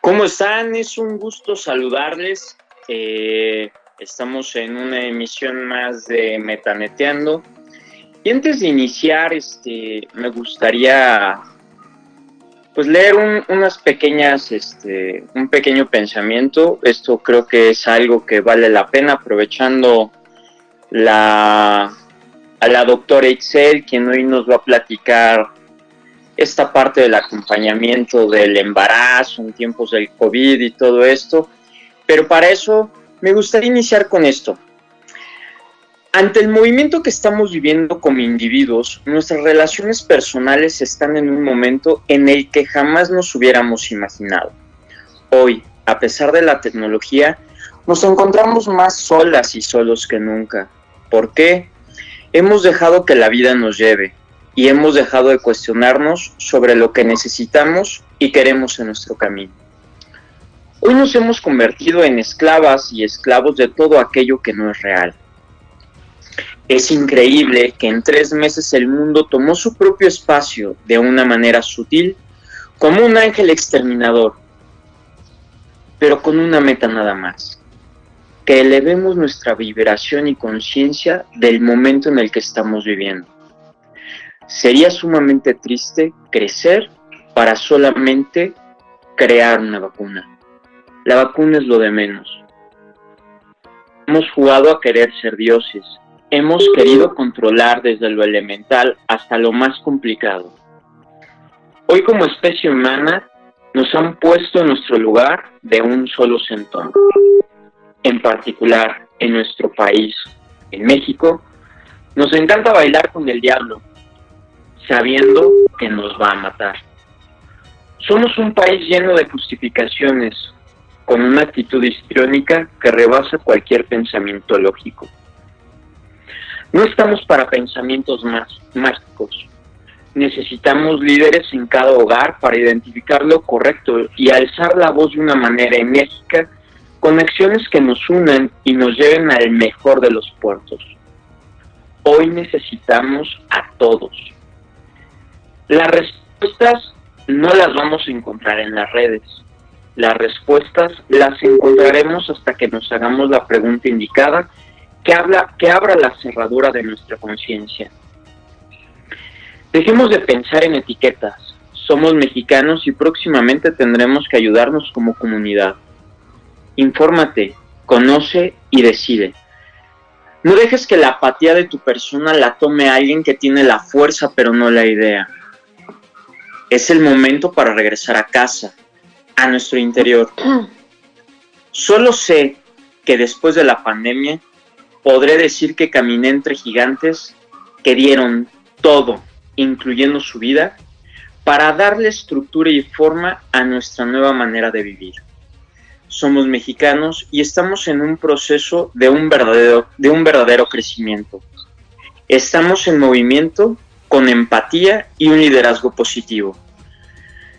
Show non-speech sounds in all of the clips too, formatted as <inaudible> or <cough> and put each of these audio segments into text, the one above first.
¿Cómo están? Es un gusto saludarles. Eh, estamos en una emisión más de Metaneteando. Y antes de iniciar, este, me gustaría pues leer unas pequeñas, este, un pequeño pensamiento. Esto creo que es algo que vale la pena, aprovechando la, a la doctora Excel, quien hoy nos va a platicar esta parte del acompañamiento del embarazo en tiempos del COVID y todo esto. Pero para eso me gustaría iniciar con esto. Ante el movimiento que estamos viviendo como individuos, nuestras relaciones personales están en un momento en el que jamás nos hubiéramos imaginado. Hoy, a pesar de la tecnología, nos encontramos más solas y solos que nunca. ¿Por qué? Hemos dejado que la vida nos lleve, y hemos dejado de cuestionarnos sobre lo que necesitamos y queremos en nuestro camino. Hoy nos hemos convertido en esclavas y esclavos de todo aquello que no es real. Es increíble que en tres meses el mundo tomó su propio espacio de una manera sutil, como un ángel exterminador, pero con una meta nada más, que elevemos nuestra vibración y conciencia del momento en el que estamos viviendo. Sería sumamente triste crecer para solamente crear una vacuna. La vacuna es lo de menos. Hemos jugado a querer ser dioses. Hemos querido controlar desde lo elemental hasta lo más complicado. Hoy como especie humana nos han puesto en nuestro lugar de un solo sentón. En particular, en nuestro país, en México, nos encanta bailar con el diablo, sabiendo que nos va a matar. Somos un país lleno de justificaciones, con una actitud histriónica que rebasa cualquier pensamiento lógico. No estamos para pensamientos más mágicos. Necesitamos líderes en cada hogar para identificar lo correcto y alzar la voz de una manera enérgica con acciones que nos unan y nos lleven al mejor de los puertos. Hoy necesitamos a todos, las respuestas no las vamos a encontrar en las redes. Las respuestas las encontraremos hasta que nos hagamos la pregunta indicada que, habla, que abra la cerradura de nuestra conciencia. Dejemos de pensar en etiquetas. Somos mexicanos y próximamente tendremos que ayudarnos como comunidad. Infórmate, conoce y decide. No dejes que la apatía de tu persona la tome alguien que tiene la fuerza pero no la idea. Es el momento para regresar a casa, a nuestro interior. <clears throat> Solo sé que después de la pandemia podré decir que caminé entre gigantes que dieron todo, incluyendo su vida, para darle estructura y forma a nuestra nueva manera de vivir. Somos mexicanos y estamos en un proceso de un verdadero, de un verdadero crecimiento. Estamos en movimiento con empatía y un liderazgo positivo.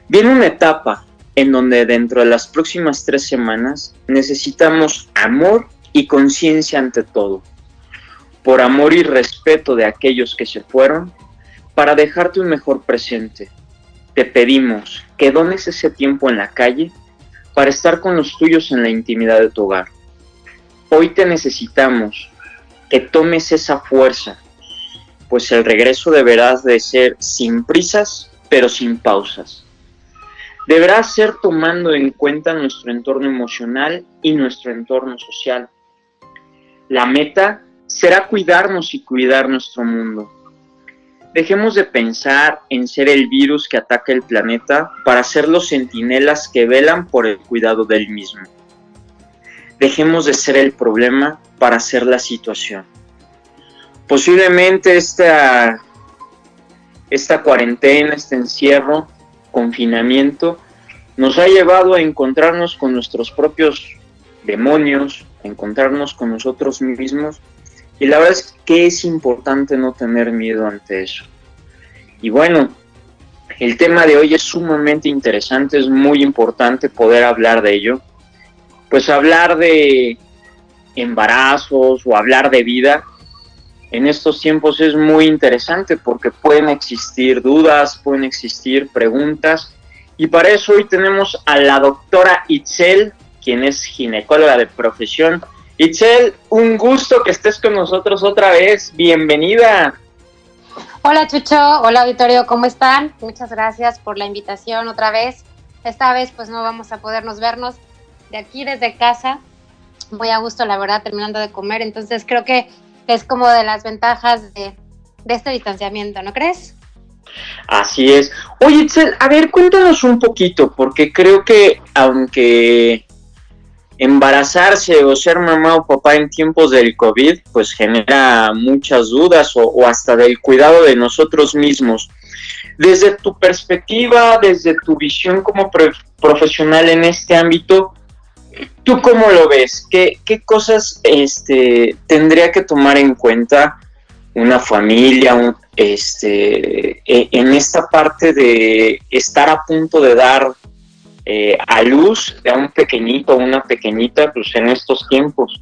Viene una etapa en donde dentro de las próximas tres semanas necesitamos amor y conciencia ante todo, por amor y respeto de aquellos que se fueron, para dejarte un mejor presente. Te pedimos que dones ese tiempo en la calle para estar con los tuyos en la intimidad de tu hogar. Hoy te necesitamos que tomes esa fuerza pues el regreso deberá de ser sin prisas, pero sin pausas. Deberá ser tomando en cuenta nuestro entorno emocional y nuestro entorno social. La meta será cuidarnos y cuidar nuestro mundo. Dejemos de pensar en ser el virus que ataca el planeta para ser los centinelas que velan por el cuidado del mismo. Dejemos de ser el problema para ser la situación. Posiblemente esta, esta cuarentena, este encierro, confinamiento, nos ha llevado a encontrarnos con nuestros propios demonios, a encontrarnos con nosotros mismos. Y la verdad es que es importante no tener miedo ante eso. Y bueno, el tema de hoy es sumamente interesante, es muy importante poder hablar de ello. Pues hablar de embarazos o hablar de vida en estos tiempos es muy interesante porque pueden existir dudas, pueden existir preguntas. Y para eso hoy tenemos a la doctora Itzel, quien es ginecóloga de profesión. Itzel, un gusto que estés con nosotros otra vez. Bienvenida. Hola Chucho, hola auditorio, ¿cómo están? Muchas gracias por la invitación otra vez. Esta vez pues no vamos a podernos vernos de aquí desde casa. Muy a gusto, la verdad, terminando de comer. Entonces creo que es como de las ventajas de, este distanciamiento, ¿no crees? Así es. Oye, Itzel, a ver, cuéntanos un poquito, porque creo que aunque embarazarse o ser mamá o papá en tiempos del COVID, pues genera muchas dudas o, hasta del cuidado de nosotros mismos. Desde tu perspectiva, desde tu visión como profesional en este ámbito, ¿Tú cómo lo ves? ¿Qué, cosas este, tendría que tomar en cuenta una familia este, e, en esta parte de estar a punto de dar eh, a luz a un pequeñito o una pequeñita pues en estos tiempos?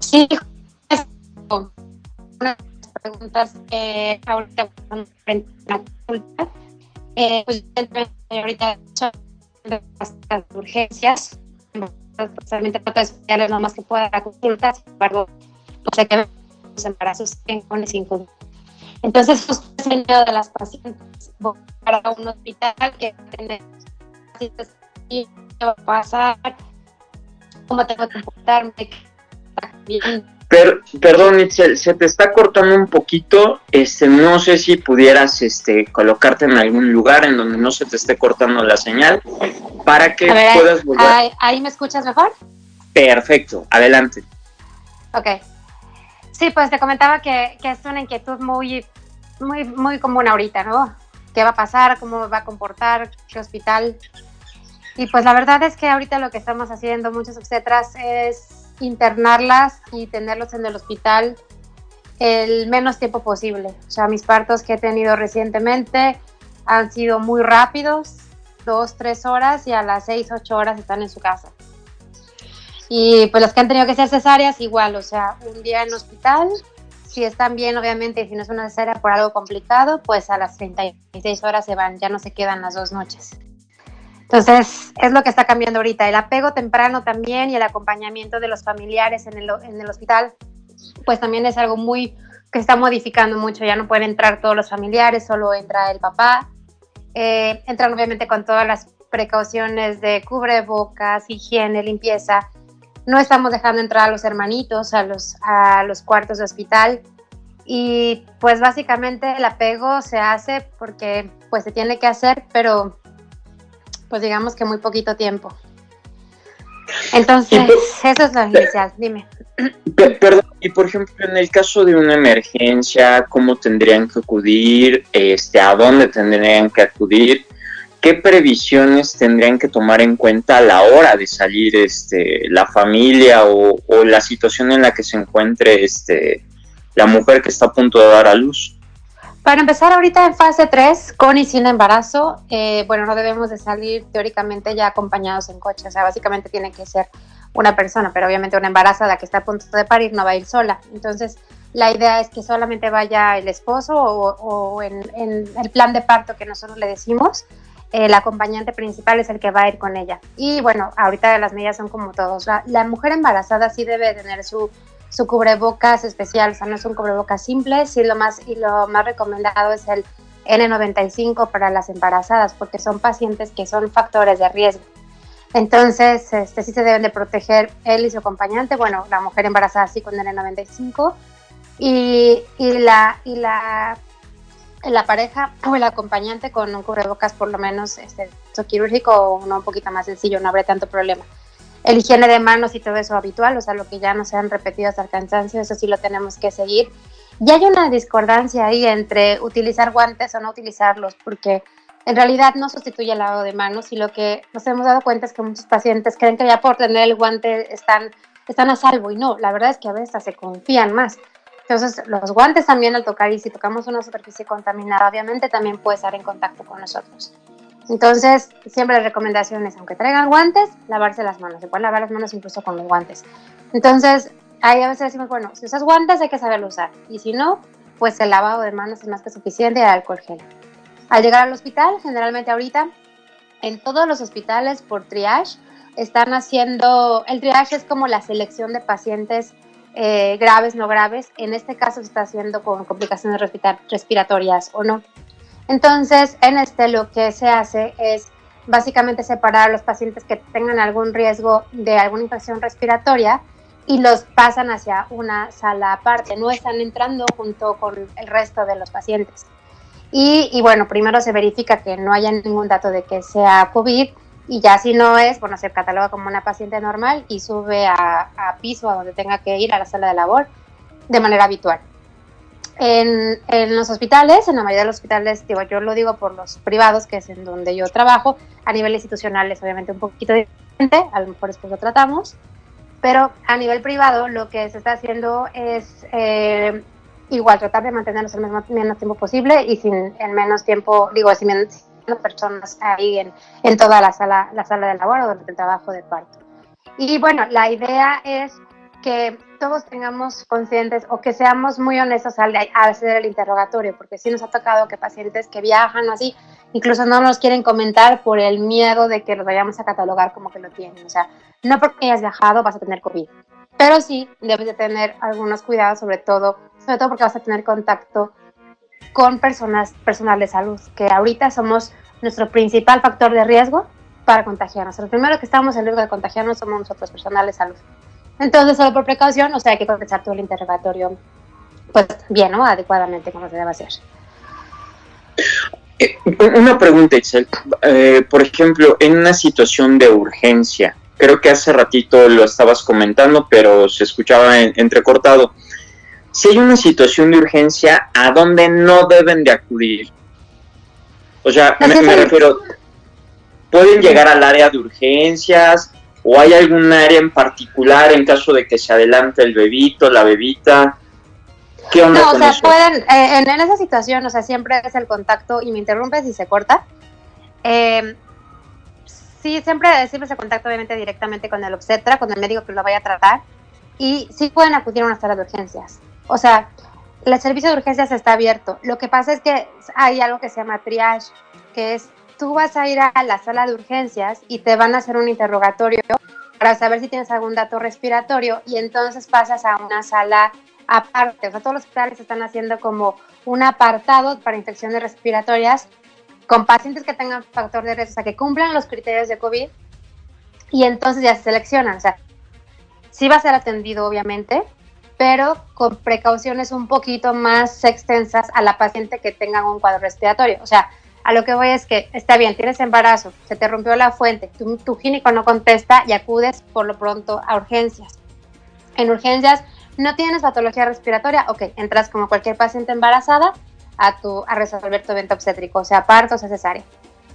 Sí, una de las preguntas que ahorita eh, pues ahorita las urgencias, especialmente para especiales, no más que pueda dar consultas, sin embargo, no sé qué los embarazos con sin Entonces, justo es el miedo de las pacientes para un hospital que tiene qué va a pasar, cómo tengo que comportarme, bien perdón, Itzel, se te está cortando un poquito. Este, no sé si pudieras este, colocarte en algún lugar en donde no se te esté cortando la señal para que puedas volver. Ahí, me escuchas mejor? Perfecto, adelante. Ok. Sí, pues te comentaba que, que, es una inquietud muy, muy, muy común ahorita, ¿no? ¿Qué va a pasar? ¿Cómo va a comportar? ¿Qué hospital? Y pues la verdad es que ahorita lo que estamos haciendo muchos obstetras es internarlas y tenerlos en el hospital el menos tiempo posible. O sea, mis partos que he tenido recientemente han sido muy rápidos, dos, tres horas y a las seis, ocho horas están en su casa. Y pues los que han tenido que ser cesáreas, igual, o sea, un día en hospital, si están bien, obviamente, y si no es una cesárea por algo complicado, pues a las 36 horas se van, ya no se quedan las dos noches. Entonces, es lo que está cambiando ahorita. El apego temprano también y el acompañamiento de los familiares en el, en el hospital, pues también es algo muy que está modificando mucho. Ya no pueden entrar todos los familiares, solo entra el papá. Eh, entran obviamente con todas las precauciones de cubrebocas, higiene, limpieza. No estamos dejando entrar a los hermanitos a los, a los cuartos de hospital. Y pues básicamente el apego se hace porque pues se tiene que hacer, pero pues digamos que muy poquito tiempo. Entonces, eso es lo inicial, dime. Perdón, y por ejemplo, en el caso de una emergencia, ¿cómo tendrían que acudir? Este, ¿A dónde tendrían que acudir? ¿Qué previsiones tendrían que tomar en cuenta a la hora de salir este, la familia o, o la situación en la que se encuentre este, la mujer que está a punto de dar a luz? Para empezar ahorita en fase 3, con y sin embarazo, eh, bueno, no debemos de salir teóricamente ya acompañados en coche, o sea, básicamente tiene que ser una persona, pero obviamente una embarazada que está a punto de parir no va a ir sola. Entonces, la idea es que solamente vaya el esposo o, en, el plan de parto que nosotros le decimos, el acompañante principal es el que va a ir con ella. Y bueno, ahorita las medidas son como todos. la mujer embarazada sí debe tener su su cubrebocas especial, o sea, no es un cubrebocas simple, sí lo más, y lo más recomendado es el N95 para las embarazadas, porque son pacientes que son factores de riesgo. Entonces, este, sí se deben de proteger él y su acompañante, bueno, la mujer embarazada sí con N95, y, y, la, y la, la pareja o el acompañante con un cubrebocas por lo menos este, quirúrgico o uno un poquito más sencillo, no habrá tanto problema. El higiene de manos y todo eso habitual, o sea, lo que ya no sean repetidos al cansancio, eso sí lo tenemos que seguir. Y hay una discordancia ahí entre utilizar guantes o no utilizarlos, porque en realidad no sustituye el lavado de manos y lo que nos hemos dado cuenta es que muchos pacientes creen que ya por tener el guante están, están a salvo y no, la verdad es que a veces se confían más. Entonces, los guantes también al tocar y si tocamos una superficie contaminada, obviamente también puede estar en contacto con nosotros. Entonces, siempre la recomendación es, aunque traigan guantes, lavarse las manos. Se pueden lavar las manos incluso con los guantes. Entonces, ahí a veces decimos, bueno, si usas guantes hay que saberlo usar. Y si no, pues el lavado de manos es más que suficiente y el alcohol gel. Al llegar al hospital, generalmente ahorita, en todos los hospitales por triage, están haciendo, el triage es como la selección de pacientes eh, graves, no graves. En este caso se está haciendo con complicaciones respiratorias o no. Entonces, en este lo que se hace es básicamente separar a los pacientes que tengan algún riesgo de alguna infección respiratoria y los pasan hacia una sala aparte, no están entrando junto con el resto de los pacientes. Y, bueno, primero se verifica que no haya ningún dato de que sea COVID y ya si no es, bueno, se cataloga como una paciente normal y sube a, a piso a donde tenga que ir a la sala de labor de manera habitual. En, en, los hospitales, en la mayoría de los hospitales, digo, yo lo digo por los privados, que es en donde yo trabajo, a nivel institucional es obviamente un poquito diferente, a lo mejor después lo tratamos, pero a nivel privado lo que se está haciendo es eh, igual tratar de mantenernos el menos, menos, tiempo posible y sin el menos tiempo, digo, sin menos personas ahí en, en toda la sala, la sala de labor o durante el trabajo de parto. Y bueno, la idea es que todos tengamos conscientes o que seamos muy honestos al, hacer el interrogatorio, porque sí nos ha tocado que pacientes que viajan así, incluso no nos quieren comentar por el miedo de que los vayamos a catalogar como que lo tienen. O sea, no porque hayas viajado vas a tener COVID, pero sí debes de tener algunos cuidados, sobre todo, sobre todo porque vas a tener contacto con personas, personal de salud, que ahorita somos nuestro principal factor de riesgo para contagiarnos. Lo primero que estamos en riesgo de contagiarnos somos nosotros, personal de salud. Entonces, solo por precaución, o sea, hay que contestar todo el interrogatorio, pues bien, ¿no? Adecuadamente, como se debe hacer. Eh, una pregunta, Excel. Eh, por ejemplo, en una situación de urgencia, creo que hace ratito lo estabas comentando, pero se escuchaba entrecortado. Si hay una situación de urgencia, ¿a dónde no deben de acudir? O sea, me refiero, pueden llegar al área de urgencias, ¿O hay algún área en particular en caso de que se adelante el bebito, la bebita? ¿Qué onda no, o sea, pueden, eh, en, esa situación, o sea, siempre es el contacto y me interrumpes y se corta. Eh, sí, siempre, siempre se contacto obviamente directamente con el obstetra, con el médico que lo vaya a tratar y sí pueden acudir a una sala de urgencias. O sea, el servicio de urgencias está abierto. Lo que pasa es que hay algo que se llama triage, que es tú vas a ir a la sala de urgencias y te van a hacer un interrogatorio para saber si tienes algún dato respiratorio y entonces pasas a una sala aparte. O sea, todos los hospitales están haciendo como un apartado para infecciones respiratorias con pacientes que tengan factor de riesgo, o sea, que cumplan los criterios de COVID y entonces ya se seleccionan. O sea, sí va a ser atendido, obviamente, pero con precauciones un poquito más extensas a la paciente que tenga un cuadro respiratorio. O sea, a lo que voy es que está bien, tienes embarazo, se te rompió la fuente, tu, tu no contesta y acudes por lo pronto a urgencias. En urgencias no tienes patología respiratoria, ok, entras como cualquier paciente embarazada a, tu, a resolver tu evento obstétrico, sea parto o sea cesárea.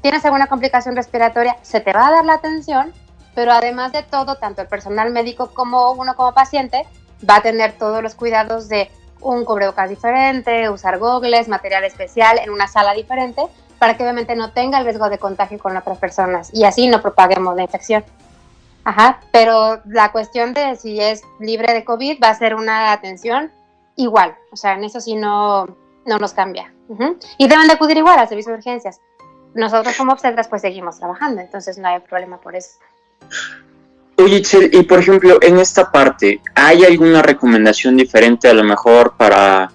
Tienes alguna complicación respiratoria, se te va a dar la atención, pero además de todo, tanto el personal médico como uno como paciente va a tener todos los cuidados de un cubrebocas diferente, usar gogles, material especial en una sala diferente para que obviamente no tenga el riesgo de contagio con otras personas y así no propaguemos la infección. Ajá, pero la cuestión de si es libre de COVID va a ser una atención igual, o sea, en eso sí no, no nos cambia. Y deben de acudir igual al servicio de urgencias. Nosotros como obstetras pues seguimos trabajando, entonces no hay problema por eso. Oye, y por ejemplo, en esta parte, ¿hay alguna recomendación diferente a lo mejor para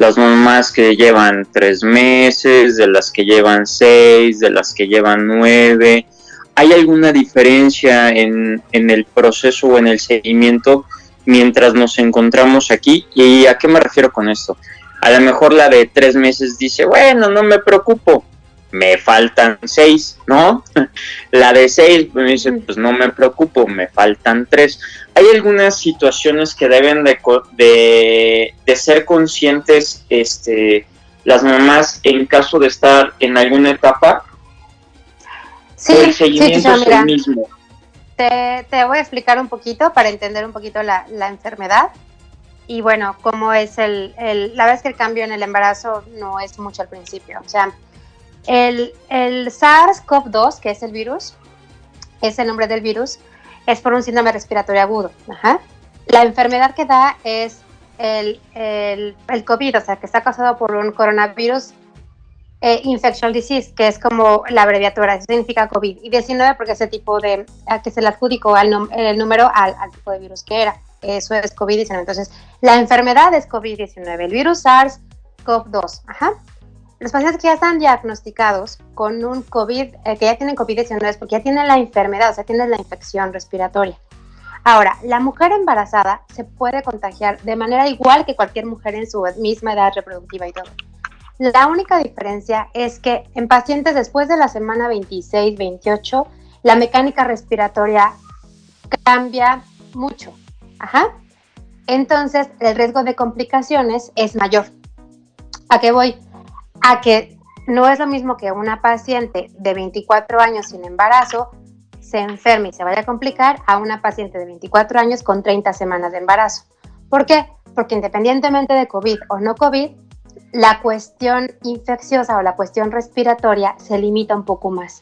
las mamás que llevan tres meses, de las que llevan seis, de las que llevan nueve. ¿Hay alguna diferencia en, en el proceso o en el seguimiento mientras nos encontramos aquí? ¿Y a qué me refiero con esto? A lo mejor la de tres meses dice, bueno, no me preocupo, me faltan seis, ¿no? <laughs> La de seis me dice, pues no me preocupo, me faltan tres. Hay algunas situaciones que deben de, de, de ser conscientes este, las mamás en caso de estar en alguna etapa. Sí, el seguimiento es el mismo. Te, te, voy a explicar un poquito para entender un poquito la, la enfermedad y bueno, cómo es el, el, la vez que el cambio en el embarazo no es mucho al principio. O sea, el, el SARS-CoV-2, que es el virus, es el nombre del virus, es por un síndrome respiratorio agudo. La enfermedad que da es el, el, el, COVID, o sea, que está causado por un coronavirus eh, infectious disease, que es como la abreviatura, significa COVID, y 19 porque ese tipo de, que se le adjudicó el número al, al, tipo de virus que era, eso es COVID-19. Entonces, la enfermedad es COVID-19, el virus SARS-CoV-2, ajá. Los pacientes que ya están diagnosticados con un COVID, eh, que ya tienen COVID-19 es porque ya tienen la enfermedad, o sea, tienen la infección respiratoria. Ahora, la mujer embarazada se puede contagiar de manera igual que cualquier mujer en su misma edad reproductiva y todo. La única diferencia es que en pacientes después de la semana 26-28, la mecánica respiratoria cambia mucho. Ajá. Entonces, el riesgo de complicaciones es mayor. ¿A qué voy? A que no es lo mismo que una paciente de 24 años sin embarazo se enferme y se vaya a complicar a una paciente de 24 años con 30 semanas de embarazo. ¿Por qué? Porque independientemente de COVID o no COVID, la cuestión infecciosa o la cuestión respiratoria se limita un poco más.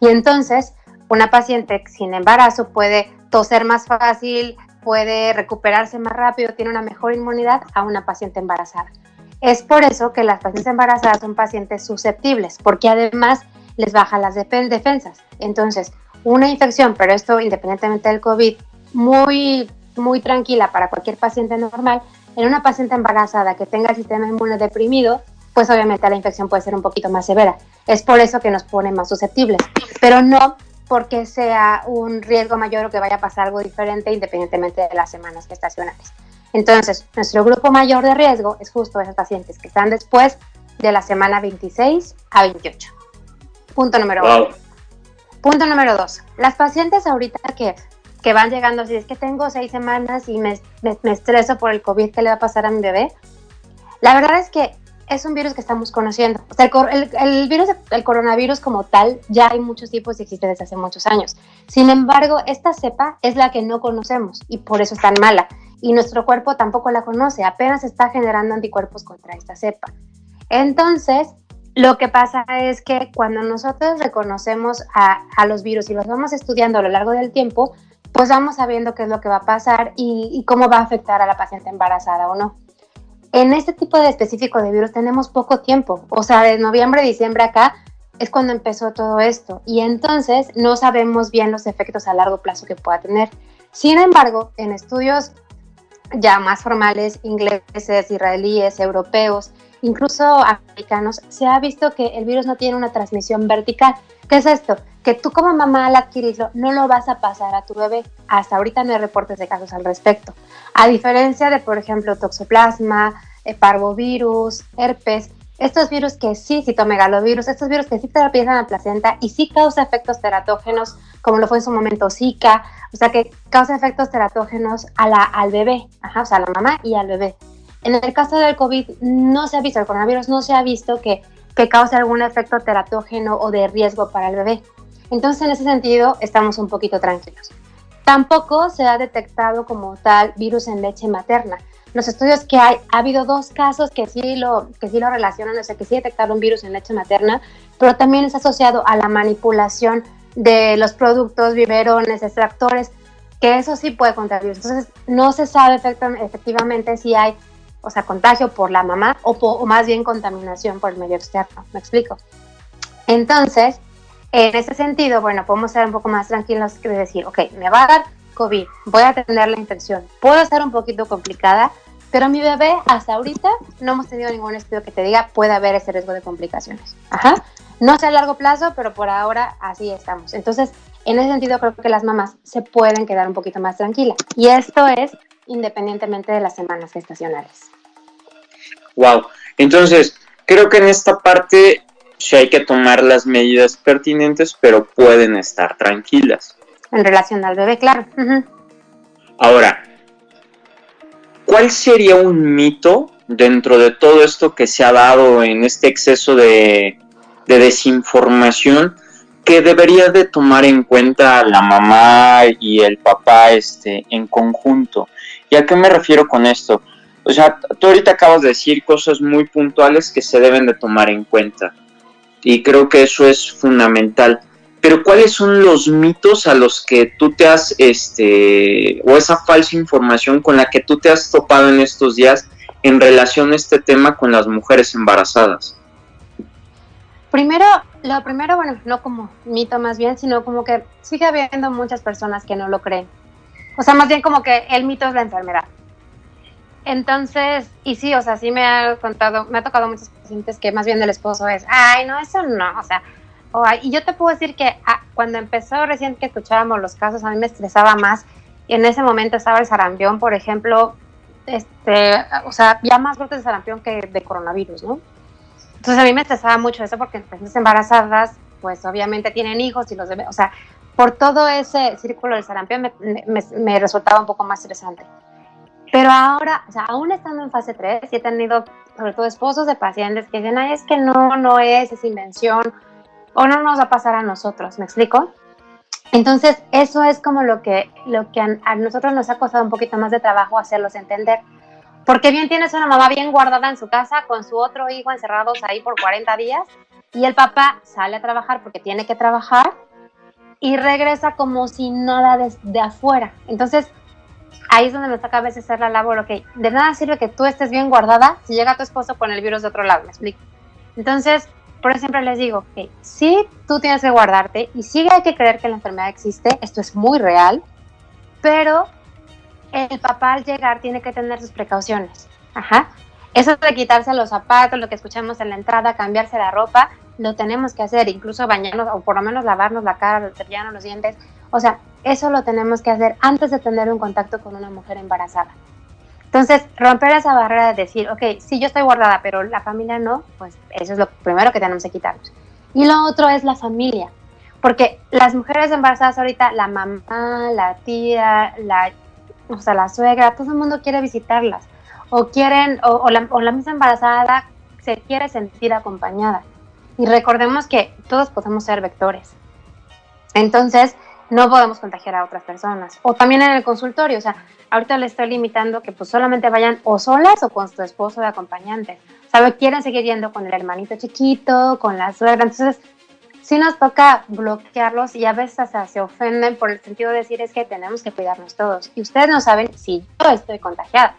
Y entonces, una paciente sin embarazo puede toser más fácil, puede recuperarse más rápido, tiene una mejor inmunidad a una paciente embarazada. Es por eso que las pacientes embarazadas son pacientes susceptibles, porque además les bajan las defensas. Entonces, una infección, pero esto independientemente del COVID, muy, muy tranquila para cualquier paciente normal, en una paciente embarazada que tenga el sistema inmune deprimido, pues obviamente la infección puede ser un poquito más severa. Es por eso que nos pone más susceptibles, pero no porque sea un riesgo mayor o que vaya a pasar algo diferente independientemente de las semanas gestacionales. Entonces, nuestro grupo mayor de riesgo es justo esos pacientes que están después de la semana 26 a 28. Punto número uno. Punto número dos. Las pacientes ahorita que, que van llegando, si es que tengo seis semanas y me, me, me estreso por el COVID, ¿qué le va a pasar a mi bebé? La verdad es que es un virus que estamos conociendo. O sea, el, el, virus, el coronavirus como tal, ya hay muchos tipos y existe desde hace muchos años. Sin embargo, esta cepa es la que no conocemos y por eso es tan mala. Y nuestro cuerpo tampoco la conoce, apenas está generando anticuerpos contra esta cepa. Entonces, lo que pasa es que cuando nosotros reconocemos a, los virus y los vamos estudiando a lo largo del tiempo, pues vamos sabiendo qué es lo que va a pasar y, y cómo va a afectar a la paciente embarazada o no en este tipo de específico de virus tenemos poco tiempo, o sea, de noviembre, diciembre acá es cuando empezó todo esto y entonces no sabemos bien los efectos a largo plazo que pueda tener. Sin embargo, en estudios ya más formales, ingleses, israelíes, europeos, incluso americanos, se ha visto que el virus no tiene una transmisión vertical. ¿Qué es esto? Que tú como mamá al adquirirlo no lo vas a pasar a tu bebé. Hasta ahorita no hay reportes de casos al respecto. A diferencia de, por ejemplo, toxoplasma, eh, parvovirus, herpes, estos virus que sí, citomegalovirus, estos virus que sí te empiezan a la placenta y sí causa efectos teratógenos, como lo fue en su momento Zika, o sea que causa efectos teratógenos a la, al bebé, ajá, o sea, a la mamá y al bebé. En el caso del COVID no se ha visto, el coronavirus no se ha visto que, que cause algún efecto teratógeno o de riesgo para el bebé. Entonces, en ese sentido, estamos un poquito tranquilos. Tampoco se ha detectado como tal virus en leche materna los estudios que hay, ha habido dos casos que sí lo, que sí lo relacionan, o sea, que sí detectaron virus en leche materna, pero también es asociado a la manipulación de los productos, biberones, extractores, que eso sí puede contagiar Entonces, no se sabe efectivamente si hay, o sea, contagio por la mamá o, más bien contaminación por el medio externo. ¿Me explico? Entonces, en ese sentido, bueno, podemos ser un poco más tranquilos que decir, ok, me va a dar COVID, voy a tener la infección. Puede ser un poquito complicada, pero mi bebé hasta ahorita no hemos tenido ningún estudio que te diga puede haber ese riesgo de complicaciones. Ajá. No sé a largo plazo, pero por ahora así estamos. Entonces, en ese sentido creo que las mamás se pueden quedar un poquito más tranquilas. Y esto es independientemente de las semanas gestacionales. Wow. Entonces, creo que en esta parte sí hay que tomar las medidas pertinentes, pero pueden estar tranquilas. En relación al bebé, claro. Ahora, ¿cuál sería un mito dentro de todo esto que se ha dado en este exceso de, desinformación que debería de tomar en cuenta la mamá y el papá este, en conjunto? ¿Y a qué me refiero con esto? O sea, tú ahorita acabas de decir cosas muy puntuales que se deben de tomar en cuenta. Y creo que eso es fundamental pero ¿cuáles son los mitos a los que tú te has, este, o esa falsa información con la que tú te has topado en estos días en relación a este tema con las mujeres embarazadas? Primero, lo primero, bueno, no como mito más bien, sino como que sigue habiendo muchas personas que no lo creen. O sea, más bien como que el mito es la enfermedad. Entonces, y sí, o sea, sí me ha contado, me ha tocado muchos pacientes que más bien el esposo es, ay, no, eso no, o sea, y yo te puedo decir que ah, cuando empezó recién que escuchábamos los casos, a mí me estresaba más. Y en ese momento estaba el sarampión, por ejemplo, este, o sea, ya más brotes de sarampión que de coronavirus, ¿no? Entonces a mí me estresaba mucho eso porque las embarazadas, pues obviamente tienen hijos y los bebés, o sea, por todo ese círculo del sarampión me, me, resultaba un poco más estresante. Pero ahora, o sea, aún estando en fase 3, sí he tenido sobre todo esposos de pacientes que dicen, Ay, es que no, no es, es invención, o no nos va a pasar a nosotros, ¿me explico? Entonces, eso es como lo que, lo que a, nosotros nos ha costado un poquito más de trabajo hacerlos entender. Porque bien tienes una mamá bien guardada en su casa con su otro hijo encerrados ahí por 40 días y el papá sale a trabajar porque tiene que trabajar y regresa como si nada desde afuera. Entonces, ahí es donde me toca a veces hacer la labor, ok, de nada sirve que tú estés bien guardada si llega tu esposo con el virus de otro lado, ¿me explico? Entonces, por siempre les digo que sí, tú tienes que guardarte y sí hay que creer que la enfermedad existe, esto es muy real, pero el papá al llegar tiene que tener sus precauciones. Ajá. Eso de quitarse los zapatos, lo que escuchamos en la entrada, cambiarse la ropa, lo tenemos que hacer, incluso bañarnos o por lo menos lavarnos la cara, cepillarnos los dientes. O sea, eso lo tenemos que hacer antes de tener un contacto con una mujer embarazada. Entonces, romper esa barrera de decir, ok, sí, yo estoy guardada, pero la familia no, pues eso es lo primero que tenemos que quitarnos. Y lo otro es la familia, porque las mujeres embarazadas ahorita, la mamá, la tía, la, o sea, la suegra, todo el mundo quiere visitarlas, o quieren, o, la, o la misma embarazada se quiere sentir acompañada. Y recordemos que todos podemos ser vectores. Entonces, no podemos contagiar a otras personas. O también en el consultorio, o sea, ahorita le estoy limitando que pues solamente vayan o solas o con su esposo de acompañante. ¿Sabe? Quieren seguir yendo con el hermanito chiquito, con la suegra. Entonces, sí nos toca bloquearlos y a veces se ofenden por el sentido de decir es que tenemos que cuidarnos todos. Y ustedes no saben si yo estoy contagiada.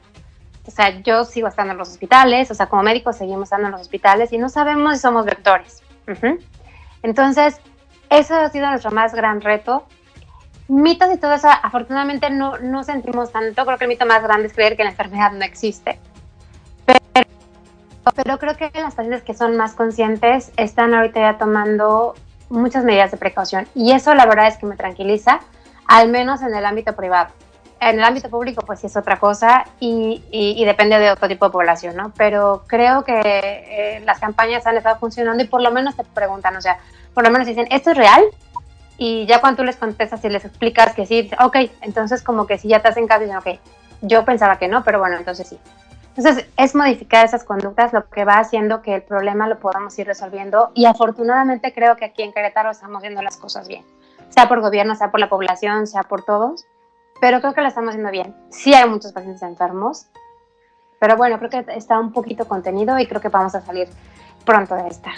O sea, yo sigo estando en los hospitales, o sea, como médicos seguimos estando en los hospitales y no sabemos si somos vectores. Entonces, eso ha sido nuestro más gran reto, mitos y todo eso, afortunadamente no, no sentimos tanto. Creo que el mito más grande es creer que la enfermedad no existe. Pero, pero creo que las pacientes que son más conscientes están ahorita ya tomando muchas medidas de precaución. Y eso la verdad es que me tranquiliza, al menos en el ámbito privado. En el ámbito público, pues sí es otra cosa y, y, depende de otro tipo de población, ¿no? Pero creo que eh, las campañas han estado funcionando y por lo menos te preguntan, o sea, por lo menos dicen, ¿esto es real? Y ya cuando tú les contestas y les explicas que sí, ok, entonces como que si ya te hacen caso, dicen, ok, yo pensaba que no, pero bueno, entonces sí. Entonces es modificar esas conductas lo que va haciendo que el problema lo podamos ir resolviendo y afortunadamente creo que aquí en Querétaro estamos haciendo las cosas bien, sea por gobierno, sea por la población, sea por todos, pero creo que lo estamos haciendo bien. Sí hay muchos pacientes enfermos, pero bueno, creo que está un poquito contenido y creo que vamos a salir pronto de esta.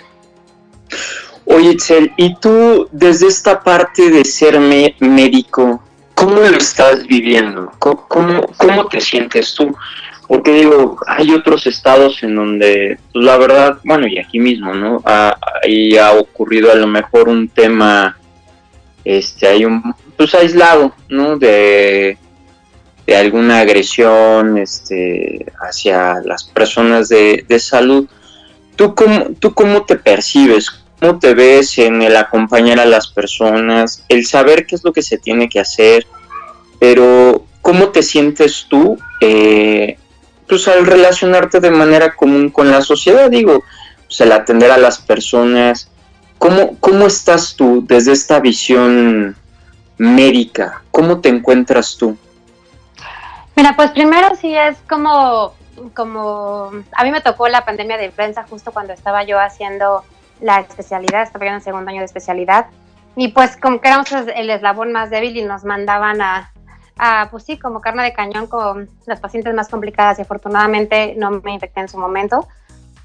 Oye, Itzel, ¿y tú desde esta parte de ser médico, cómo lo estás viviendo? ¿Cómo, ¿Cómo, te sientes tú? Porque digo, hay otros estados en donde, pues la verdad, bueno, y aquí mismo, ¿no? ahí ha ocurrido a lo mejor un tema, este, hay un, pues aislado, ¿no? De, de alguna agresión, este, hacia las personas de, de salud. ¿Tú cómo, ¿Tú cómo te percibes? Cómo te ves en el acompañar a las personas, el saber qué es lo que se tiene que hacer, pero cómo te sientes tú eh, pues al relacionarte de manera común con la sociedad, digo, pues, el atender a las personas. ¿Cómo, ¿Cómo estás tú desde esta visión médica? ¿Cómo te encuentras tú? Mira, pues primero sí es como, como, a mí me tocó la pandemia de influenza justo cuando estaba yo haciendo la especialidad, estaba yo en el segundo año de especialidad, y pues como que éramos el eslabón más débil y nos mandaban a, a, pues sí, como carne de cañón con las pacientes más complicadas y afortunadamente no me infecté en su momento.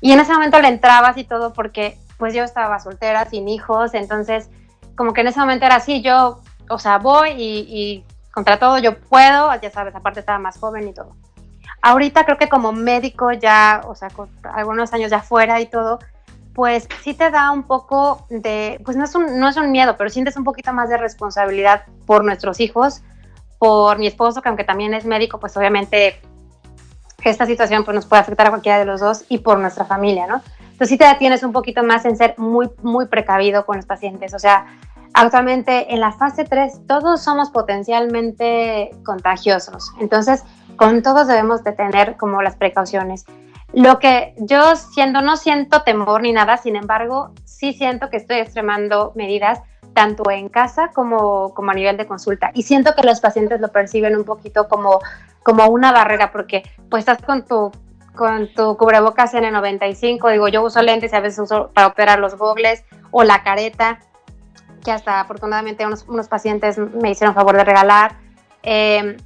Y en ese momento le entrabas y todo porque pues yo estaba soltera, sin hijos, entonces como que en ese momento era así, yo, o sea, voy y, y contra todo yo puedo, ya sabes, aparte estaba más joven y todo. Ahorita creo que como médico ya, o sea, con algunos años ya fuera y todo, pues sí te da un poco de, pues no es, un, no es un miedo, pero sientes un poquito más de responsabilidad por nuestros hijos, por mi esposo, que aunque también es médico, pues obviamente esta situación pues nos puede afectar a cualquiera de los dos y por nuestra familia, ¿no? Entonces sí te tienes un poquito más en ser muy, muy precavido con los pacientes, o sea, actualmente en la fase 3 todos somos potencialmente contagiosos, entonces con todos debemos de tener como las precauciones. Lo que yo siendo, no siento temor ni nada, sin embargo, sí siento que estoy extremando medidas tanto en casa como, como a nivel de consulta. Y siento que los pacientes lo perciben un poquito como, como una barrera, porque pues estás con tu, con tu cubrebocas N95, digo, yo uso lentes y a veces uso para operar los gogles o la careta, que hasta afortunadamente unos, unos pacientes me hicieron favor de regalar. Eh,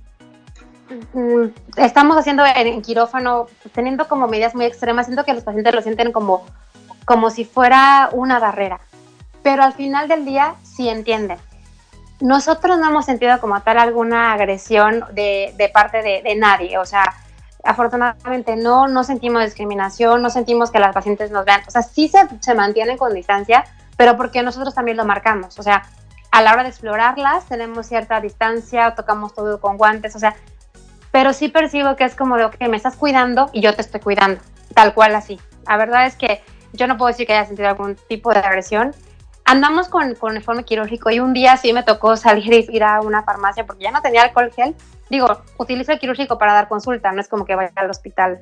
estamos haciendo en, quirófano, teniendo como medidas muy extremas, siento que los pacientes lo sienten como, como si fuera una barrera, pero al final del día sí entienden. Nosotros no hemos sentido como tal alguna agresión de, de parte de, de, nadie, o sea, afortunadamente no, no sentimos discriminación, no sentimos que las pacientes nos vean, o sea, sí se, se mantienen con distancia, pero porque nosotros también lo marcamos, o sea, a la hora de explorarlas tenemos cierta distancia, tocamos todo con guantes, o sea, pero sí percibo que es como de, ok, me estás cuidando y yo te estoy cuidando, tal cual así. La verdad es que yo no puedo decir que haya sentido algún tipo de agresión. Andamos con, con uniforme quirúrgico y un día sí me tocó salir y ir a una farmacia porque ya no tenía alcohol gel. Digo, utilizo el quirúrgico para dar consulta, no es como que vaya al hospital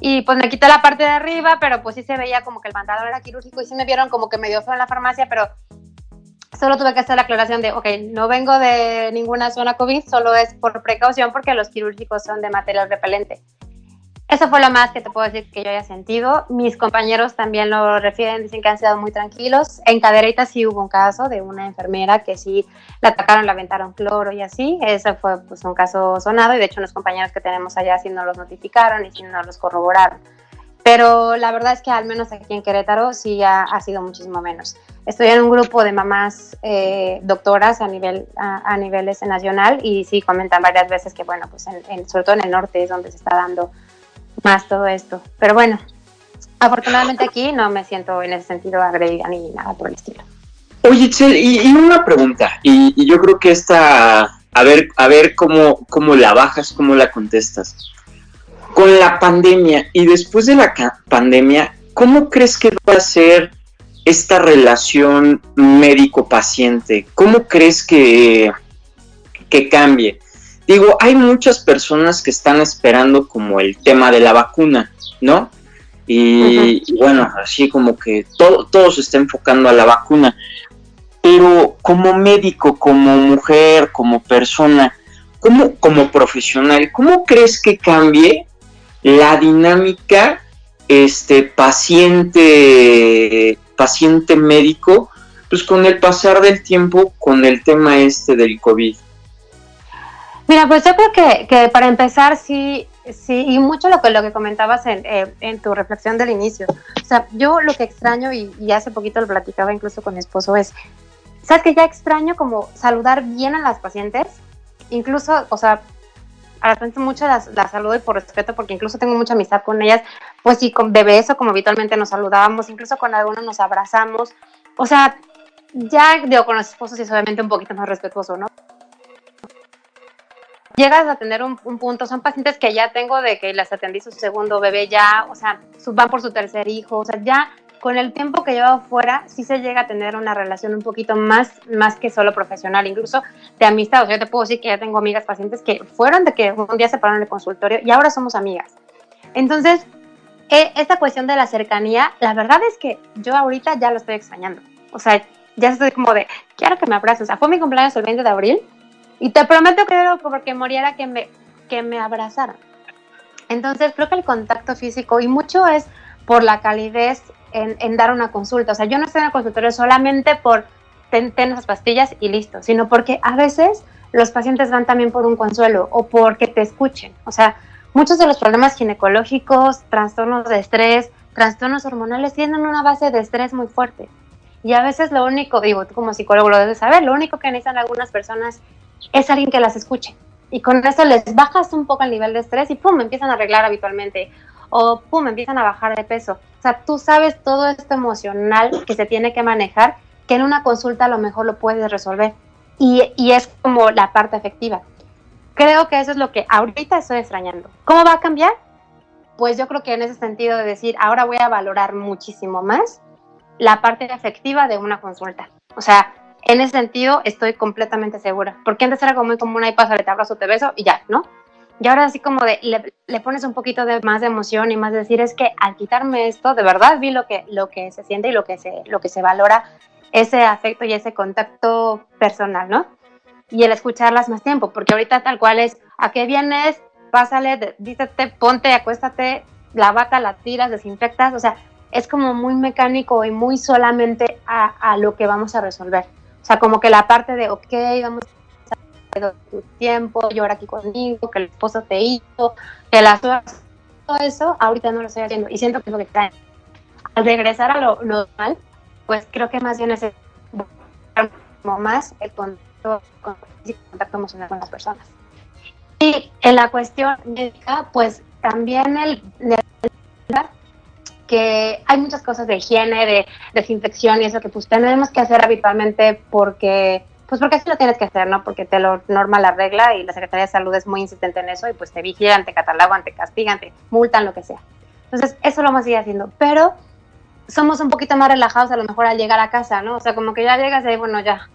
y pues me quité la parte de arriba, pero pues sí se veía como que el pantalón era quirúrgico y sí me vieron como que me dio feo en la farmacia, pero solo tuve que hacer la aclaración de, ok, no vengo de ninguna zona COVID, solo es por precaución porque los quirúrgicos son de material repelente. Eso fue lo más que te puedo decir que yo haya sentido. Mis compañeros también lo refieren, dicen que han sido muy tranquilos. En Cadereyta sí hubo un caso de una enfermera que sí la atacaron, la aventaron cloro y así. Ese fue pues, un caso sonado y de hecho los compañeros que tenemos allá sí nos los notificaron y sí nos los corroboraron. Pero la verdad es que al menos aquí en Querétaro sí ha, ha sido muchísimo menos. Estoy en un grupo de mamás eh, doctoras a nivel a, a, niveles nacional y sí comentan varias veces que bueno, pues en, sobre todo en el norte es donde se está dando más todo esto. Pero bueno, afortunadamente aquí no me siento en ese sentido agredida ni nada por el estilo. Oye, y, y una pregunta, y, y, yo creo que esta, a ver, a ver cómo, cómo la bajas, cómo la contestas. Con la pandemia y después de la pandemia, ¿cómo crees que va a ser esta relación médico-paciente? ¿Cómo crees que, que cambie? Digo, hay muchas personas que están esperando como el tema de la vacuna, ¿no? Y, uh -huh. y bueno, así como que todo, todo se está enfocando a la vacuna. Pero como médico, como mujer, como persona, como, como profesional, ¿cómo crees que cambie la dinámica este paciente paciente médico pues con el pasar del tiempo con el tema este del COVID? Mira, pues yo creo que, que para empezar sí, sí, y mucho lo que, lo que comentabas en, eh, en, tu reflexión del inicio. O sea, yo lo que extraño, y, y, hace poquito lo platicaba incluso con mi esposo, es, ¿sabes que ya extraño como saludar bien a las pacientes? Incluso, o sea, a las pacientes mucho las, las saludo y por respeto, porque incluso tengo mucha amistad con ellas, pues sí, con, de beso, como habitualmente nos saludábamos, incluso con algunos nos abrazamos. O sea, ya digo, con los esposos es obviamente un poquito más respetuoso, ¿no? llegas a tener un, un, punto, son pacientes que ya tengo de que las atendí su segundo bebé ya, o sea, van por su tercer hijo, o sea, ya con el tiempo que llevo fuera, sí se llega a tener una relación un poquito más, más que solo profesional, incluso de amistad, o sea, yo te puedo decir que ya tengo amigas pacientes que fueron de que un día se pararon en el consultorio y ahora somos amigas. Entonces, eh, esta cuestión de la cercanía, la verdad es que yo ahorita ya lo estoy extrañando. O sea, ya estoy como de, quiero que me abraces. O sea, fue mi cumpleaños el 20 de abril y te prometo que era porque moriera que me, que me abrazaran. Entonces, creo que el contacto físico y mucho es por la calidez en, en dar una consulta. O sea, yo no estoy en el consultorio solamente por ten, las pastillas y listo, sino porque a veces los pacientes van también por un consuelo o porque te escuchen. O sea, muchos de los problemas ginecológicos, trastornos de estrés, trastornos hormonales tienen una base de estrés muy fuerte. Y a veces lo único, digo, tú como psicólogo lo debes saber, lo único que necesitan algunas personas es alguien que las escuche. Y con eso les bajas un poco el nivel de estrés y pum, empiezan a arreglar habitualmente. O pum, empiezan a bajar de peso. O sea, tú sabes todo esto emocional que se tiene que manejar que en una consulta a lo mejor lo puedes resolver. Y, y, es como la parte efectiva. Creo que eso es lo que ahorita estoy extrañando. ¿Cómo va a cambiar? Pues yo creo que en ese sentido de decir, ahora voy a valorar muchísimo más la parte efectiva de una consulta. O sea, en ese sentido estoy completamente segura. Porque antes era como muy común, ahí pasa, te abrazo, te beso y ya, ¿no? Y ahora así como de, le, le, pones un poquito de más de emoción y más de decir, es que al quitarme esto, de verdad vi lo que, lo que se siente y lo que se, lo que se valora ese afecto y ese contacto personal, ¿no? Y el escucharlas más tiempo, porque ahorita tal cual es, ¿a qué vienes? Pásale, dícete, ponte, acuéstate, la vaca la tiras, desinfectas, o sea, es como muy mecánico y muy solamente a, a lo que vamos a resolver. O sea, como que la parte de, ok, vamos a tu tiempo, llora aquí conmigo, que el esposo te hizo, que las todo eso, ahorita no lo estoy haciendo y siento que es lo que cae. Al regresar a lo normal, pues creo que más bien es el, más el contacto, contacto emocional con las personas. Y en la cuestión médica, pues también el, que hay muchas cosas de higiene, de desinfección y eso que pues tenemos que hacer habitualmente porque pues porque así lo tienes que hacer, ¿no? Porque te lo norma la regla y la Secretaría de Salud es muy insistente en eso y pues te vigilan, te catalogan, te castigan, te multan, lo que sea. Entonces, eso lo vamos a seguir haciendo. Pero somos un poquito más relajados a lo mejor al llegar a casa, ¿no? O sea, como que ya llegas y bueno, ya.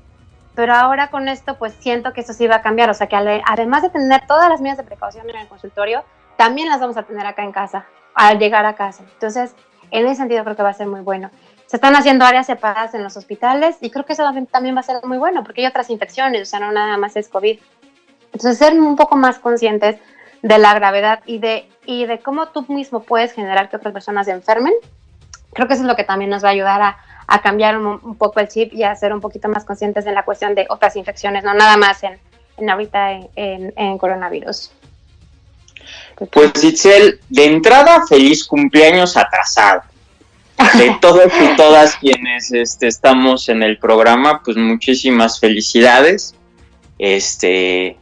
Pero ahora con esto, pues siento que eso sí va a cambiar. O sea, que además de tener todas las medidas de precaución en el consultorio, también las vamos a tener acá en casa, al llegar a casa. Entonces, en ese sentido creo que va a ser muy bueno. Se están haciendo áreas separadas en los hospitales y creo que eso también va a ser muy bueno porque hay otras infecciones, o sea, no nada más es COVID. Entonces, ser un poco más conscientes de la gravedad y de, y de cómo tú mismo puedes generar que otras personas se enfermen creo que eso es lo que también nos va a ayudar a, a cambiar un, poco el chip y a ser un poquito más conscientes en la cuestión de otras infecciones, no nada más en, en ahorita en, en, coronavirus. Pues Itzel, de entrada, feliz cumpleaños atrasado. De todos y todas quienes este, estamos en el programa, pues muchísimas felicidades. Este,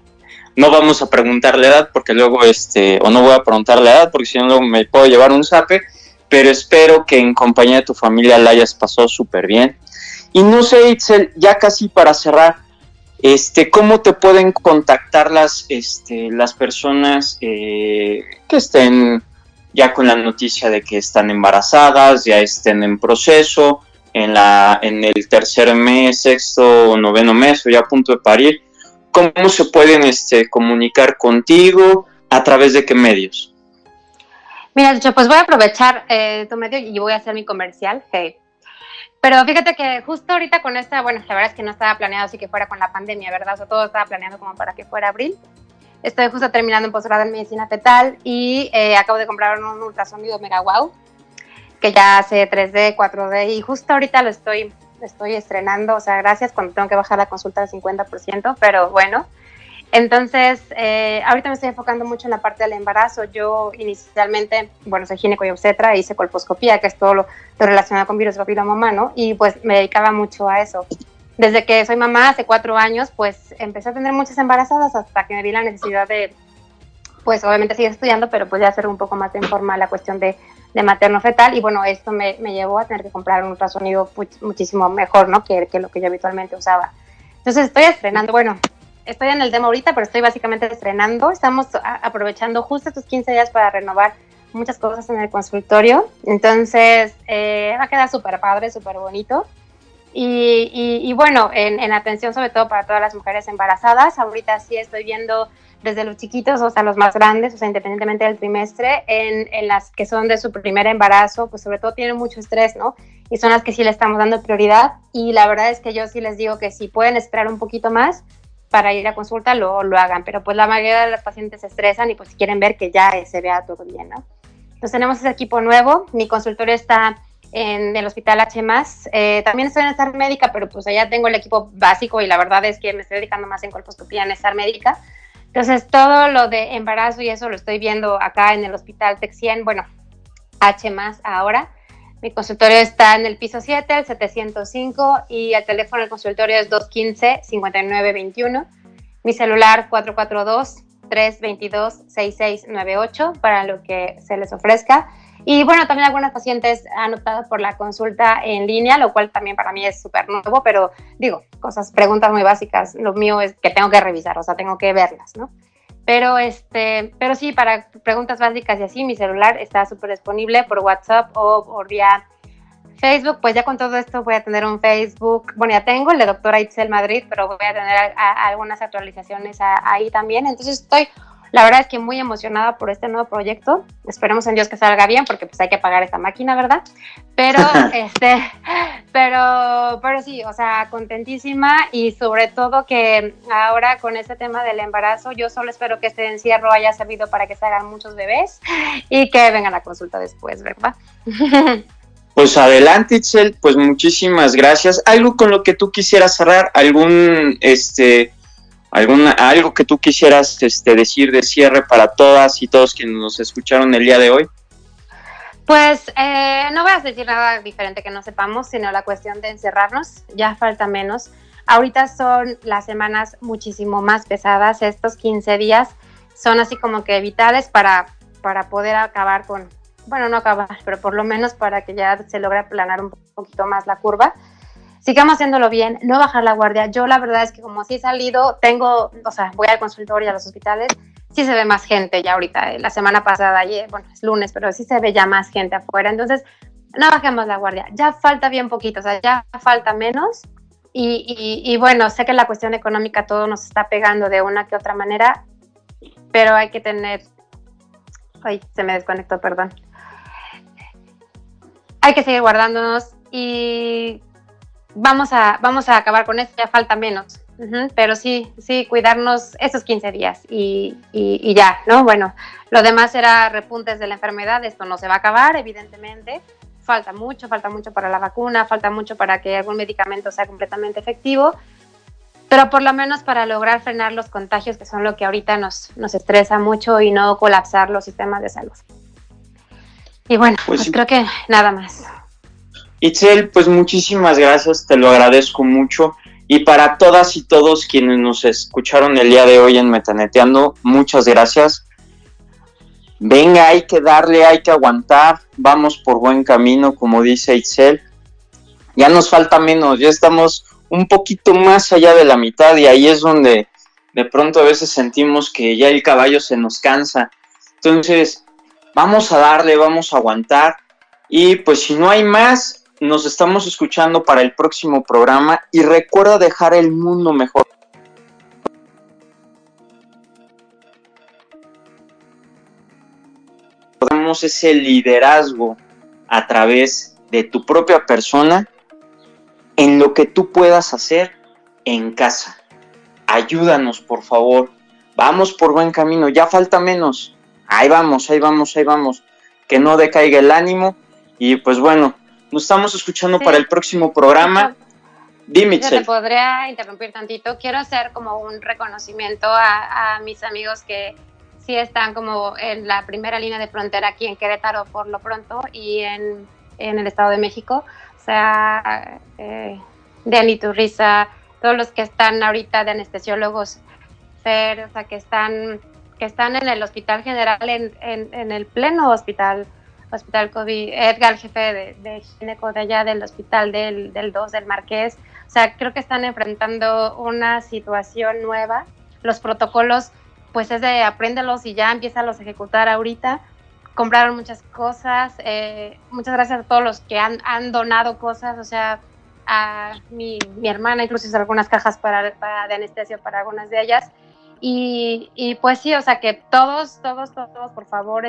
no vamos a preguntar la edad porque luego, este, o no voy a preguntar la edad porque si no me puedo llevar un zape pero espero que en compañía de tu familia la hayas pasado súper bien. Y no sé, Itzel, ya casi para cerrar, este, ¿cómo te pueden contactar las, este, las personas eh, que estén ya con la noticia de que están embarazadas, ya estén en proceso, en, la, en el tercer mes, sexto o noveno mes o ya a punto de parir? ¿Cómo se pueden este, comunicar contigo? ¿A través de qué medios? Mira, dicho, pues voy a aprovechar eh, tu medio y voy a hacer mi comercial. Hey. Pero fíjate que justo ahorita con esta, bueno, la verdad es que no estaba planeado así que fuera con la pandemia, ¿verdad? O sea, todo estaba planeado como para que fuera abril. Estoy justo terminando un posgrado en medicina fetal y eh, acabo de comprar un ultrasonido Mega Wow, que ya hace 3D, 4D y justo ahorita lo estoy, estoy estrenando. O sea, gracias cuando tengo que bajar la consulta al 50%, pero bueno, entonces, eh, ahorita me estoy enfocando mucho en la parte del embarazo. Yo inicialmente, bueno, soy gineco y obstetra, hice colposcopía, que es todo lo, relacionado con virus papiloma humano, y pues me dedicaba mucho a eso. Desde que soy mamá, hace cuatro años, pues empecé a tener muchas embarazadas hasta que me vi la necesidad de, pues obviamente sigue estudiando, pero pues ya hacer un poco más de forma la cuestión de, de materno-fetal, y bueno, esto me, me, llevó a tener que comprar un ultrasonido muchísimo mejor, ¿no? Que, que lo que yo habitualmente usaba. Entonces estoy estrenando, bueno, estoy en el demo ahorita, pero estoy básicamente estrenando. Estamos aprovechando justo estos 15 días para renovar muchas cosas en el consultorio. Entonces, eh, va a quedar súper padre, súper bonito. Y, bueno, en, en, atención sobre todo para todas las mujeres embarazadas, ahorita sí estoy viendo desde los chiquitos hasta los más grandes, o sea, independientemente del trimestre, en, en, las que son de su primer embarazo, pues sobre todo tienen mucho estrés, ¿no? Y son las que sí le estamos dando prioridad. Y la verdad es que yo sí les digo que si pueden esperar un poquito más para ir a consulta, lo, hagan. Pero pues la mayoría de los pacientes se estresan y pues quieren ver que ya se vea todo bien, ¿no? Entonces tenemos ese equipo nuevo. Mi consultorio está en el hospital H+. Eh, también estoy en estar médica, pero pues allá tengo el equipo básico y la verdad es que me estoy dedicando más en colposcopía en estar médica. Entonces todo lo de embarazo y eso lo estoy viendo acá en el hospital Texien, bueno, H+, ahora. Mi consultorio está en el piso 7, el 705, y el teléfono del consultorio es 215-5921. Mi celular 442-322-6698 para lo que se les ofrezca. Y bueno, también algunas pacientes han optado por la consulta en línea, lo cual también para mí es súper nuevo, pero digo, cosas, preguntas muy básicas. Lo mío es que tengo que revisar, o sea, tengo que verlas, ¿no? Pero, este, pero sí, para preguntas básicas y así, mi celular está súper disponible por WhatsApp o por vía Facebook. Pues ya con todo esto voy a tener un Facebook. Bueno, ya tengo el de doctora Itzel Madrid, pero voy a tener algunas actualizaciones ahí también. Entonces estoy la verdad es que muy emocionada por este nuevo proyecto. Esperemos en Dios que salga bien, porque pues hay que pagar esta máquina, ¿verdad? Pero, <laughs> <laughs> este, pero, pero sí, o sea, contentísima y sobre todo que ahora con este tema del embarazo, yo solo espero que este encierro haya servido para que se hagan muchos bebés y que vengan a consulta después, ¿verdad? <laughs> Pues adelante, Itzel, pues muchísimas gracias. ¿Algo con lo que tú quisieras cerrar? ¿Algún, este, alguna, algo que tú quisieras este, decir de cierre para todas y todos quienes nos escucharon el día de hoy. Pues eh, no voy a decir nada diferente que no sepamos, sino la cuestión de encerrarnos, ya falta menos. Ahorita son las semanas muchísimo más pesadas, estos 15 días son así como que vitales para, para poder acabar con, bueno, no acabar, pero por lo menos para que ya se logre aplanar un poquito más la curva sigamos haciéndolo bien, no bajar la guardia. Yo la verdad es que como sí he salido, tengo, o sea, voy al consultorio, a los hospitales, sí se ve más gente ya ahorita. Eh, la semana pasada, ayer, bueno, es lunes, pero sí se ve ya más gente afuera. Entonces, no bajemos la guardia. Ya falta bien poquito, o sea, ya falta menos. Y, y, bueno, sé que la cuestión económica todo nos está pegando de una que otra manera, pero hay que tener... Ay, se me desconectó, perdón. Hay que seguir guardándonos y vamos a, vamos a acabar con esto, ya falta menos. pero sí, sí, cuidarnos esos 15 días y, y, ya, ¿no? Bueno, lo demás será repuntes de la enfermedad, esto no se va a acabar, evidentemente. Falta mucho, falta mucho para la vacuna, falta mucho para que algún medicamento sea completamente efectivo, pero por lo menos para lograr frenar los contagios, que son lo que ahorita nos, nos estresa mucho y no colapsar los sistemas de salud. Y bueno, pues, pues creo que nada más. Itzel, pues muchísimas gracias, te lo agradezco mucho. Y para todas y todos quienes nos escucharon el día de hoy en Metaneteando, muchas gracias. Venga, hay que darle, hay que aguantar, vamos por buen camino, como dice Itzel. Ya nos falta menos, ya estamos un poquito más allá de la mitad y ahí es donde de pronto a veces sentimos que ya el caballo se nos cansa. Entonces, vamos a darle, vamos a aguantar. Y pues si no hay más, nos estamos escuchando para el próximo programa y recuerda dejar el mundo mejor. Podemos ese liderazgo a través de tu propia persona en lo que tú puedas hacer en casa. Ayúdanos, por favor. Vamos por buen camino, ya falta menos. Ahí vamos, ahí vamos, ahí vamos. Que no decaiga el ánimo. Y pues bueno, nos estamos escuchando para el próximo programa. Dime, Te podría interrumpir tantito. Quiero hacer como un reconocimiento a, mis amigos que sí están como en la primera línea de frontera aquí en Querétaro por lo pronto y en, el Estado de México. O sea, eh, Dani Turriza, todos los que están ahorita de anestesiólogos, Fer, o sea, que están, que están en el Hospital General, en, en el pleno hospital Hospital COVID, Edgar, jefe de, de gineco de allá del hospital del, del 2 del Marqués. O sea, creo que están enfrentando una situación nueva. Los protocolos, pues es de apréndelos y ya empieza a ejecutar ahorita. Compraron muchas cosas. Eh, muchas gracias a todos los que han, han donado cosas. O sea, a mi, mi hermana incluso hizo algunas cajas para, para, de anestesia para algunas de ellas. Y, y pues sí, o sea que todos, todos, todos, por favor,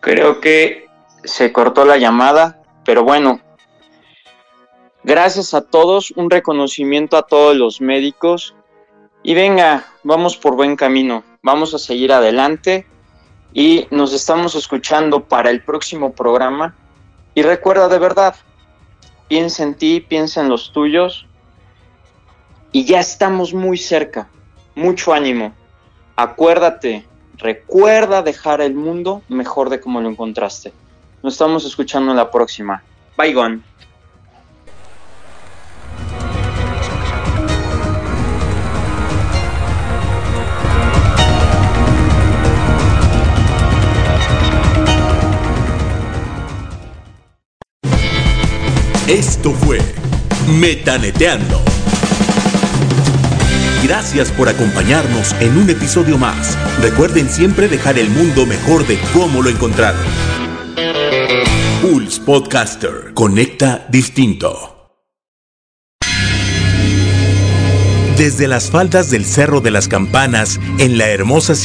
Creo que se cortó la llamada, pero bueno, gracias a todos, un reconocimiento a todos los médicos. Y venga, vamos por buen camino, vamos a seguir adelante. Y nos estamos escuchando para el próximo programa. Y recuerda de verdad, piensa en ti, piensa en los tuyos. Y ya estamos muy cerca, mucho ánimo, acuérdate Recuerda dejar el mundo mejor de como lo encontraste. Nos estamos escuchando en la próxima. Bye, gone. Esto fue Metaneteando Gracias por acompañarnos en un episodio más. Recuerden siempre dejar el mundo mejor de cómo lo encontraron. Pulse Podcaster. Conecta distinto. Desde las faldas del Cerro de las Campanas, en la hermosa ciudad